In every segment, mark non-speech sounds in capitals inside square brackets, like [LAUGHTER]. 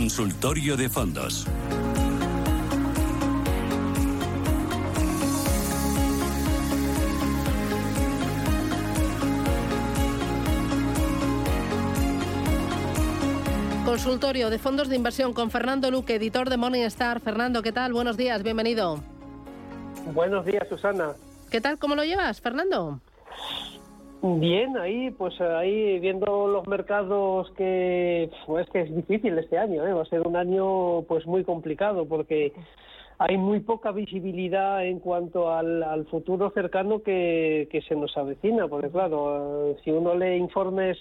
Consultorio de fondos. Consultorio de fondos de inversión con Fernando Luque, editor de Morningstar. Fernando, ¿qué tal? Buenos días, bienvenido. Buenos días, Susana. ¿Qué tal? ¿Cómo lo llevas, Fernando? Bien, ahí pues ahí viendo los mercados que pues que es difícil este año, ¿eh? va a ser un año pues muy complicado porque hay muy poca visibilidad en cuanto al, futuro cercano que, que, se nos avecina, porque claro, si uno lee informes,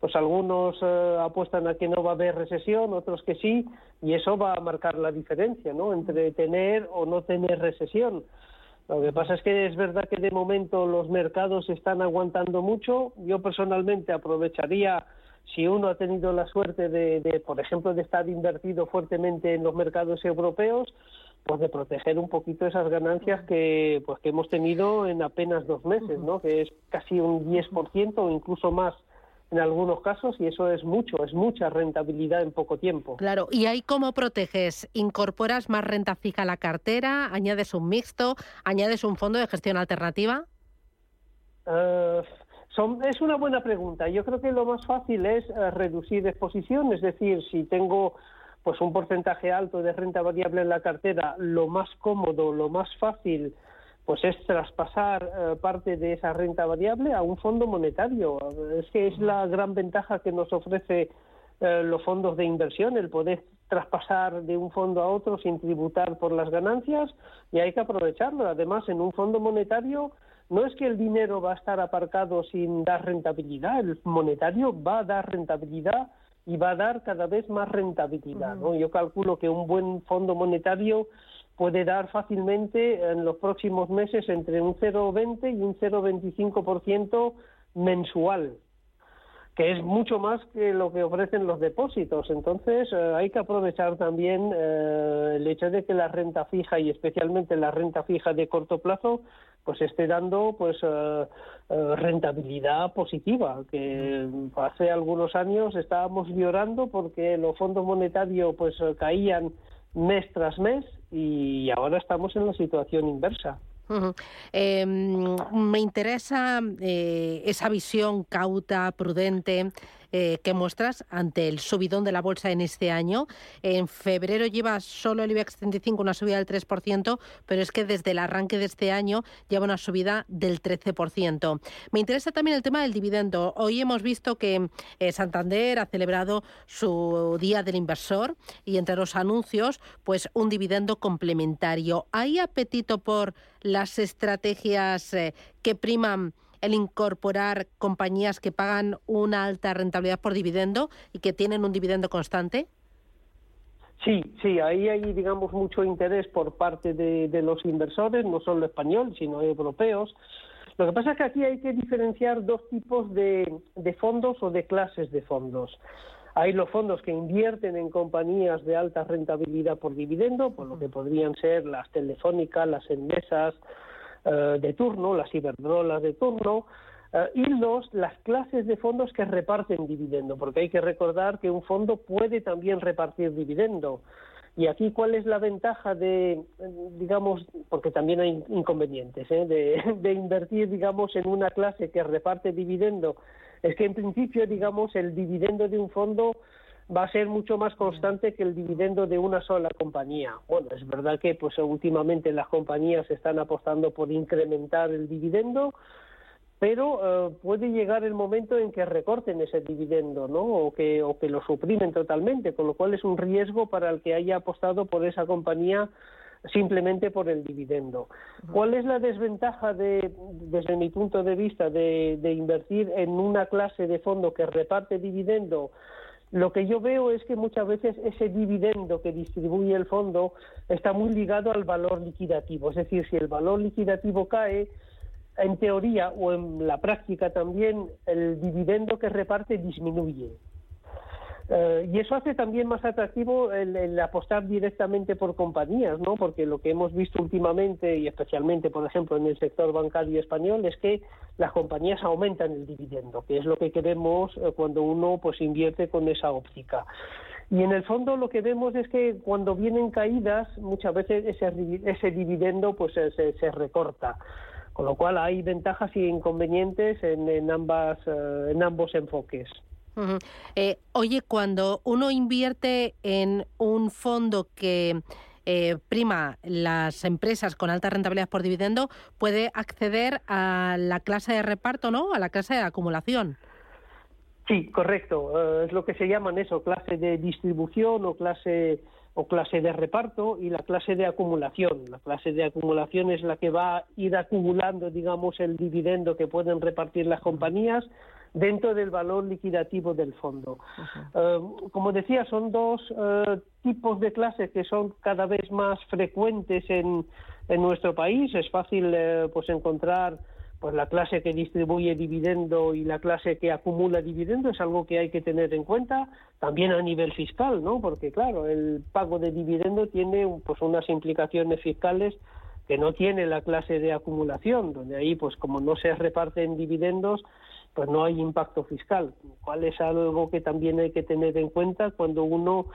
pues algunos eh, apuestan a que no va a haber recesión, otros que sí, y eso va a marcar la diferencia, ¿no? Entre tener o no tener recesión. Lo que pasa es que es verdad que de momento los mercados están aguantando mucho. Yo personalmente aprovecharía, si uno ha tenido la suerte de, por ejemplo, de estar invertido fuertemente en los mercados europeos, pues de proteger un poquito esas ganancias que pues que hemos tenido en apenas dos meses, ¿no? Que es casi un 10% o incluso más en algunos casos y eso es mucho, es mucha rentabilidad en poco tiempo. Claro, ¿y ahí cómo proteges? ¿Incorporas más renta fija a la cartera? ¿Añades un mixto? ¿Añades un fondo de gestión alternativa? Eh, es una buena pregunta. Yo creo que lo más fácil es eh, reducir exposición, es decir, si tengo pues un porcentaje alto de renta variable en la cartera, lo más cómodo, lo más fácil pues es traspasar eh, parte de esa renta variable a un fondo monetario. Es que es la gran ventaja que nos ofrece eh, los fondos de inversión, el poder traspasar de un fondo a otro sin tributar por las ganancias y hay que aprovecharlo. Además, en un fondo monetario no es que el dinero va a estar aparcado sin dar rentabilidad, el monetario va a dar rentabilidad y va a dar cada vez más rentabilidad. ¿no? Yo calculo que un buen fondo monetario puede dar fácilmente en los próximos meses entre un 0,20 y un 0,25% mensual, que es mucho más que lo que ofrecen los depósitos. Entonces eh, hay que aprovechar también eh, el hecho de que la renta fija y especialmente la renta fija de corto plazo pues esté dando pues eh, rentabilidad positiva que hace algunos años estábamos llorando porque los fondos monetarios pues caían mes tras mes y ahora estamos en la situación inversa. Em, me interesa eh, esa visión cauta, prudente, eh, que muestras ante el subidón de la bolsa en este año. En febrero lleva solo el IBEX 35 una subida del 3%, pero es que desde el arranque de este año lleva una subida del 13%. Me interesa también el tema del dividendo. Hoy hemos visto que eh, Santander ha celebrado su Día del Inversor y entre los anuncios, pues un dividendo complementario. ¿Hay apetito por las estrategias eh, que priman el incorporar compañías que pagan una alta rentabilidad por dividendo y que tienen un dividendo constante? Sí, sí, ahí hay, digamos, mucho interés por parte de, los inversores, no solo españoles, sino europeos. Lo que pasa es que aquí hay que diferenciar dos tipos de, de fondos o de clases de fondos. Hay los fondos que invierten en compañías de alta rentabilidad por dividendo, por lo que podrían ser las telefónicas, las endesas, eh, de turno, las ciberdrolas de turno, eh, y los, las clases de fondos que reparten dividendo, porque hay que recordar que un fondo puede también repartir dividendo. Y aquí, ¿cuál es la ventaja de, digamos, porque también hay inconvenientes, ¿eh? de, [LAUGHS] de, invertir, digamos, en una clase que reparte dividendo? Es que, en principio, digamos, el dividendo de un fondo va a ser mucho más constante que el dividendo de una sola compañía. Bueno, es verdad que pues últimamente las compañías están apostando por incrementar el dividendo, pero eh, puede llegar el momento en que recorten ese dividendo, ¿no? O que o que lo suprimen totalmente, con lo cual es un riesgo para el que haya apostado por esa compañía simplemente por el dividendo. ¿Cuál es la desventaja de, desde mi punto de vista de, de invertir en una clase de fondo que reparte dividendo? Lo que yo veo es que muchas veces ese dividendo que distribuye el fondo está muy ligado al valor liquidativo. Es decir, si el valor liquidativo cae, en teoría o en la práctica también el dividendo que reparte disminuye. Eh, y eso hace también más atractivo el, apostar directamente por compañías, ¿no? Porque lo que hemos visto últimamente y especialmente, por ejemplo, en el sector bancario español es que las compañías aumentan el dividendo, que es lo que queremos eh, cuando uno pues invierte con esa óptica. Y en el fondo lo que vemos es que cuando vienen caídas, muchas veces ese, ese dividendo pues se, se recorta. Con lo cual hay ventajas y inconvenientes en, en ambas, eh, en ambos enfoques. Eh, oye, cuando uno invierte en un fondo que eh, prima las empresas con alta rentabilidad por dividendo, puede acceder a la clase de reparto, ¿no? A la clase de acumulación. Sí, correcto. es lo que se llaman eso, clase de distribución o clase o clase de reparto y la clase de acumulación. La clase de acumulación es la que va a ir acumulando, digamos, el dividendo que pueden repartir las compañías dentro del valor liquidativo del fondo. Eh, como decía, son dos eh, tipos de clases que son cada vez más frecuentes en, en nuestro país. Es fácil eh, pues encontrar pues la clase que distribuye dividendo y la clase que acumula dividendo es algo que hay que tener en cuenta también a nivel fiscal, ¿no? Porque claro, el pago de dividendo tiene pues unas implicaciones fiscales que no tiene la clase de acumulación, donde ahí pues como no se reparten dividendos, pues no hay impacto fiscal, cual es algo que también hay que tener en cuenta cuando uno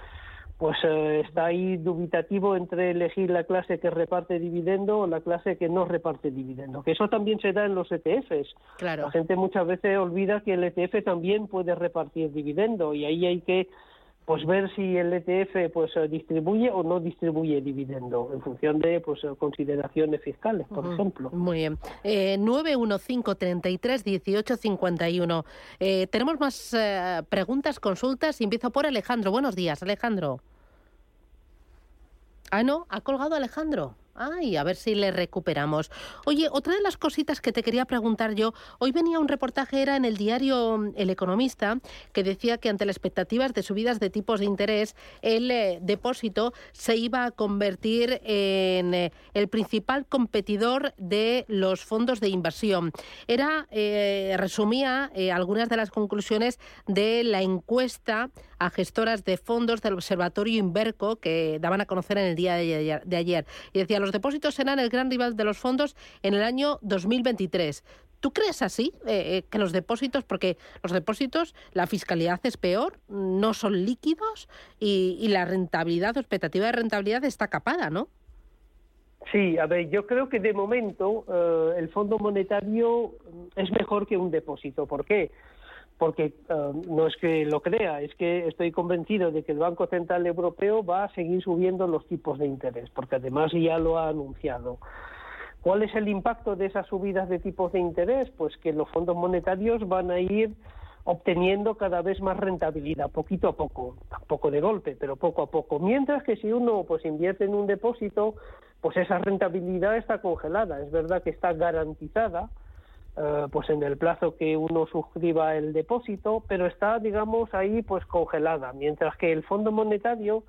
pues eh, está ahí dubitativo entre elegir la clase que reparte dividendo o la clase que no reparte dividendo, que eso también se da en los ETFs. Claro. La gente muchas veces olvida que el ETF también puede repartir dividendo y ahí hay que pues ver si el ETF pues eh, distribuye o no distribuye dividendo en función de pues eh, consideraciones fiscales, por ejemplo. Muy bien. Eh, 915331851. Eh, tenemos más eh, preguntas, consultas y empiezo por Alejandro. Buenos días, Alejandro. Ah, no, ha colgado Alejandro. Ay, a ver si le recuperamos. Oye, otra de las cositas que te quería preguntar yo, hoy venía un reportaje, era en el diario mm, El Economista, que decía que ante las expectativas de subidas de tipos de interés, el eh, depósito se iba a convertir en eh, el principal competidor de los fondos de inversión. Era, eh, resumía algunas de las conclusiones de la encuesta a gestoras de fondos del Observatorio Inverco que daban a conocer en el día de ayer. Y decía, los depósitos serán el gran rival de los fondos en el año 2023. ¿Tú crees así eh, eh, que los depósitos, porque los depósitos, la fiscalidad es peor, no son líquidos y, la rentabilidad o expectativa de rentabilidad está capada, ¿no? Sí, a ver, yo creo que de momento eh, el Fondo Monetario es mejor que un depósito. ¿Por qué? Porque eh, no es que lo crea, es que estoy convencido de que el Banco Central Europeo va a seguir subiendo los tipos de interés, porque además ya lo ha anunciado. ¿Cuál es el impacto de esas subidas de tipos de interés? Pues que los fondos monetarios van a ir obteniendo cada vez más rentabilidad, poquito a poco, tampoco de golpe, pero poco a poco. Mientras que si uno pues invierte en un depósito, pues esa rentabilidad está congelada. Es verdad que está garantizada, eh, pues en el plazo que uno suscriba el depósito, pero está, digamos, ahí pues congelada, mientras que el Fondo Monetario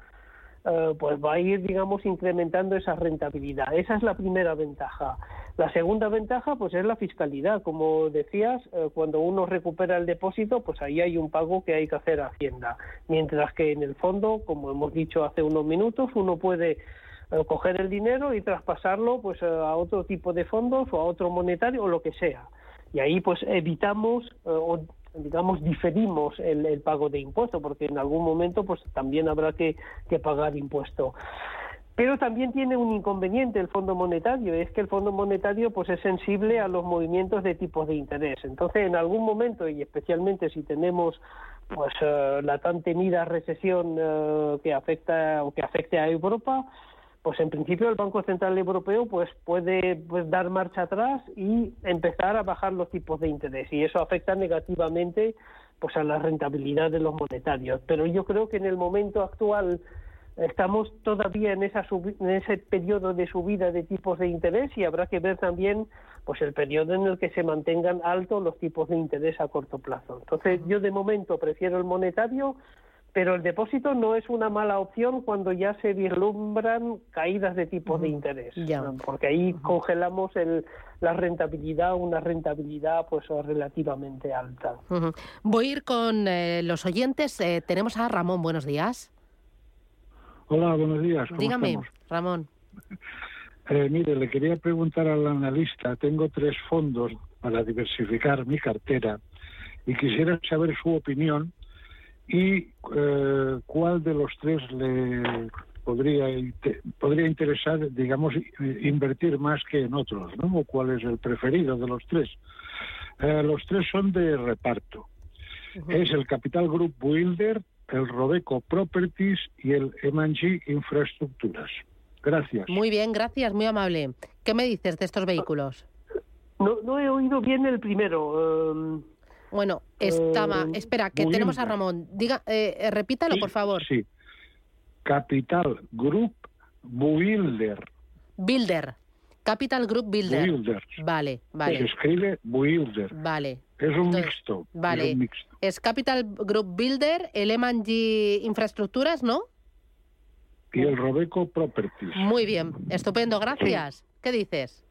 eh, pues va a ir, digamos, incrementando esa rentabilidad. Esa es la primera ventaja. La segunda ventaja, pues es la fiscalidad. Como decías, eh, cuando uno recupera el depósito, pues ahí hay un pago que hay que hacer a Hacienda. Mientras que en el fondo, como hemos dicho hace unos minutos, uno puede coger el dinero y traspasarlo pues a otro tipo de fondos o a otro monetario o lo que sea y ahí pues evitamos eh, o digamos diferimos el, pago de impuesto porque en algún momento pues también habrá que, pagar impuesto pero también tiene un inconveniente el Fondo Monetario, es que el Fondo Monetario pues es sensible a los movimientos de tipos de interés. Entonces, en algún momento y especialmente si tenemos pues eh, la tan temida recesión eh, que afecta o que afecte a Europa, pues en principio el Banco Central Europeo pues puede pues, dar marcha atrás y empezar a bajar los tipos de interés. Y eso afecta negativamente pues a la rentabilidad de los monetarios. Pero yo creo que en el momento actual estamos todavía en, esa en ese periodo de subida de tipos de interés y habrá que ver también pues el periodo en el que se mantengan altos los tipos de interés a corto plazo. Entonces, yo de momento prefiero el monetario, pero el depósito no es una mala opción cuando ya se vislumbran caídas de tipos de interés, porque ahí congelamos el, la rentabilidad, una rentabilidad pues relativamente alta. Voy a ir con eh, los oyentes. Eh, tenemos a Ramón, buenos días. Hola, buenos días. Dígame, Ramón. [LAUGHS] Eh, mire, le quería preguntar al analista, tengo tres fondos para diversificar mi cartera y quisiera saber su opinión y eh, cuál de los tres le podría podría interesar, digamos, invertir más que en otros, ¿no? O cuál es el preferido de los tres. Eh, los tres son de reparto. Es el Capital Group Builder, el Robeco Properties y el M&G Infraestructuras. Gracias. Muy bien, gracias, muy amable. ¿Qué me dices de estos vehículos? No, no he oído bien el primero. Em, bueno, está eh, espera, que tenemos a Ramón. Diga, eh, eh, repítalo, por favor. Sí. Capital Group Builder. Builder. Capital Group Builder. Builder. Vale, vale. Se escribe Builder. Vale. Es un mixto. Vale. Es, un mixto. es Capital Group Builder, el M&G Infraestructuras, ¿no? y el Robeco Properties. Muy bien, estupendo, gracias. ¿Qué dices?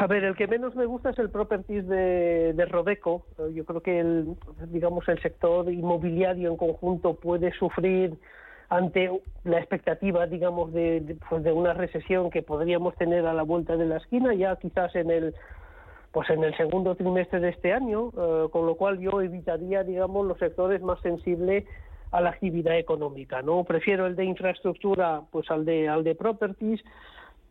A ver, el que menos me gusta es el properties de, de, Robeco. Yo creo que el, digamos, el sector inmobiliario en conjunto puede sufrir ante la expectativa, digamos, de, pues de una recesión que podríamos tener a la vuelta de la esquina, ya quizás en el pues en el segundo trimestre de este año, eh, con lo cual yo evitaría, digamos, los sectores más sensibles a la actividad económica, ¿no? Prefiero el de infraestructura pues al de al de properties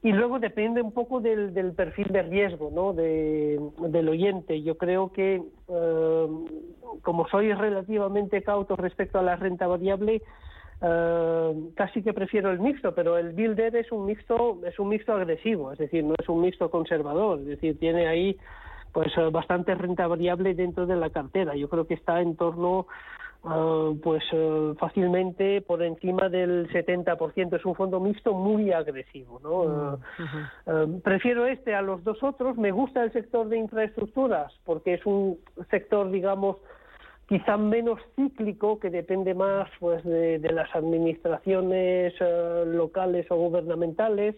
y luego depende un poco del, del perfil de riesgo, ¿no? De, del oyente. Yo creo que eh, como soy relativamente cauto respecto a la renta variable, eh, casi que prefiero el mixto, pero el builder es un mixto es un mixto agresivo, es decir, no es un mixto conservador, es decir, tiene ahí pues bastante renta variable dentro de la cartera. Yo creo que está en torno Ah, pues eh, fácilmente por encima del 70%. Es un fondo mixto muy agresivo. ¿no? Mm, ah, ah, prefiero este a los dos otros. Me gusta el sector de infraestructuras porque es un sector, digamos, quizá menos cíclico, que depende más pues de, de las administraciones eh, locales o gubernamentales,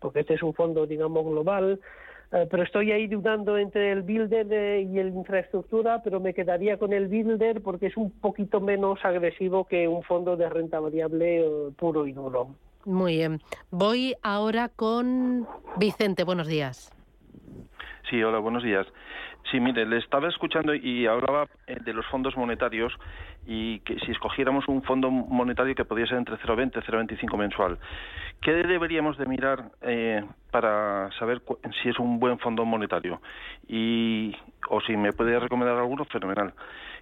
porque este es un fondo, digamos, global. Eh, pero estoy ahí dudando entre el builder y el infraestructura, pero me quedaría con el builder porque es un poquito menos agresivo que un fondo de renta variable eh, puro y duro. Muy bien. Voy ahora con Vicente. Buenos días. Sí, hola, buenos días. Sí, mire, le estaba escuchando y hablaba eh, de los fondos monetarios y que si escogiéramos un fondo monetario que podría ser entre 0,20 y 0,25 mensual, ¿qué deberíamos de mirar eh, para saber si es un buen fondo monetario? Y, o si me puede recomendar alguno, fenomenal.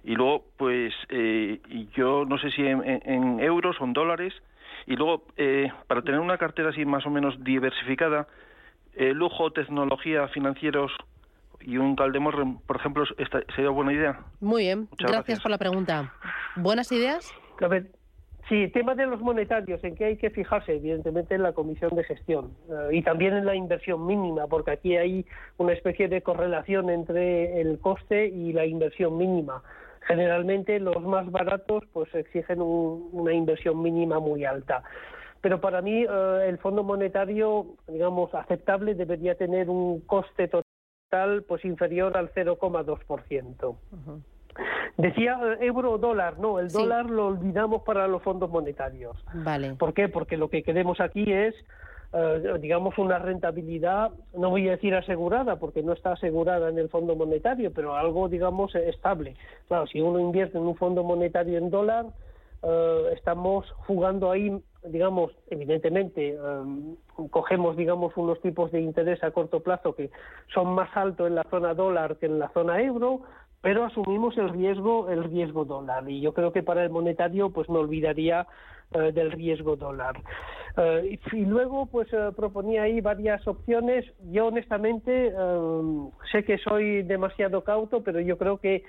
Y luego, pues, eh, yo no sé si en, euros o en dólares, y luego, eh, para tener una cartera así más o menos diversificada, lujo, tecnología, financieros, y un Caldemor, por ejemplo, sería buena idea. Muy bien, gracias, por la pregunta. ¿Buenas ideas? A ver, sí, tema de los monetarios, en qué hay que fijarse, evidentemente en la comisión de gestión eh, y también en la inversión mínima, porque aquí hay una especie de correlación entre el coste y la inversión mínima. Generalmente los más baratos pues exigen una inversión mínima muy alta pero para mí eh, el Fondo Monetario, digamos, aceptable debería tener un coste total pues inferior al 0,2%. Decía eh, euro dólar, no, el dólar lo olvidamos para los fondos monetarios. Vale. ¿Por qué? Porque lo que queremos aquí es, eh, digamos, una rentabilidad, no voy a decir asegurada, porque no está asegurada en el fondo monetario, pero algo, digamos, estable. Claro, si uno invierte en un fondo monetario en dólar, eh, estamos jugando ahí, digamos, evidentemente, eh, cogemos, digamos, unos tipos de interés a corto plazo que son más altos en la zona dólar que en la zona euro, pero asumimos el riesgo, el riesgo dólar. Y yo creo que para el monetario, pues me olvidaría eh, del riesgo dólar. y, luego, pues proponía ahí varias opciones. Yo honestamente sé que soy demasiado cauto, pero yo creo que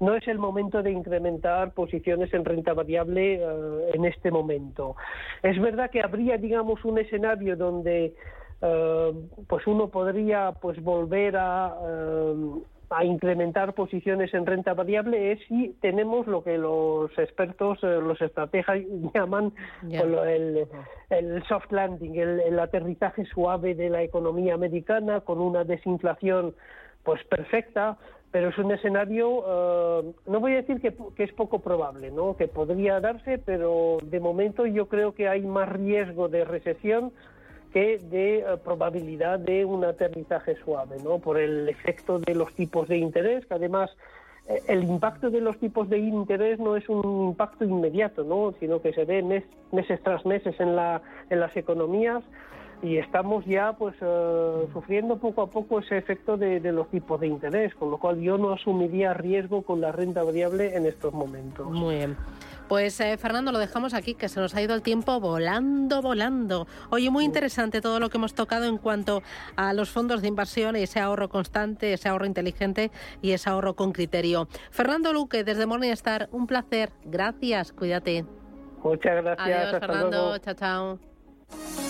no es el momento de incrementar posiciones en renta variable eh, en este momento. Es verdad que habría, digamos, un escenario donde eh, pues uno podría pues volver a, eh, a incrementar posiciones en renta variable es si tenemos lo que los expertos, los estrategas [LAUGHS] llaman el, el, soft landing, el, el aterrizaje suave de la economía americana con una desinflación pues perfecta, pero es un escenario, eh, no voy a decir que, es poco probable, ¿no? que podría darse, pero de momento yo creo que hay más riesgo de recesión que de eh, probabilidad de un aterrizaje suave, ¿no? por el efecto de los tipos de interés, que además eh, el impacto de los tipos de interés no es un impacto inmediato, ¿no? sino que se ve meses tras meses en, la, en las economías y estamos ya pues eh, sufriendo poco a poco ese efecto de, los tipos de interés, con lo cual yo no asumiría riesgo con la renta variable en estos momentos. Muy bien. Pues eh, Fernando, lo dejamos aquí, que se nos ha ido el tiempo volando, volando. Oye, muy interesante todo lo que hemos tocado en cuanto a los fondos de inversión, ese ahorro constante, ese ahorro inteligente y ese ahorro con criterio. Fernando Luque, desde Morningstar, un placer. Gracias, cuídate. Muchas gracias. Adiós, Fernando. Chao, chao.